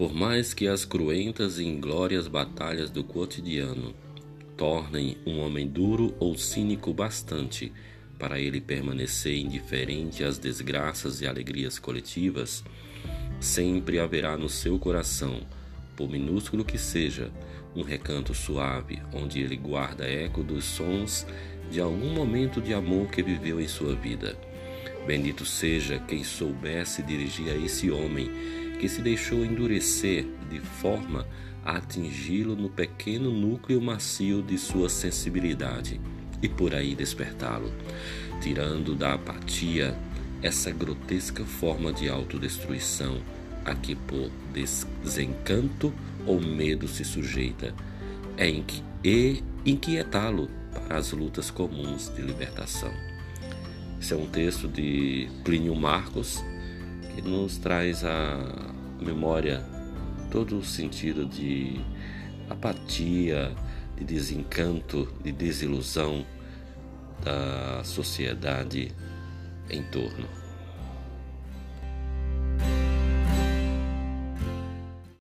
Por mais que as cruentas e inglórias batalhas do cotidiano tornem um homem duro ou cínico bastante para ele permanecer indiferente às desgraças e alegrias coletivas, sempre haverá no seu coração, por minúsculo que seja, um recanto suave onde ele guarda eco dos sons de algum momento de amor que viveu em sua vida. Bendito seja quem soubesse dirigir a esse homem que se deixou endurecer de forma a atingi-lo no pequeno núcleo macio de sua sensibilidade e por aí despertá-lo, tirando da apatia essa grotesca forma de autodestruição a que por desencanto ou medo se sujeita, é e inquietá-lo para as lutas comuns de libertação. Esse é um texto de Plínio Marcos que nos traz a memória todo o sentido de apatia, de desencanto, de desilusão da sociedade em torno.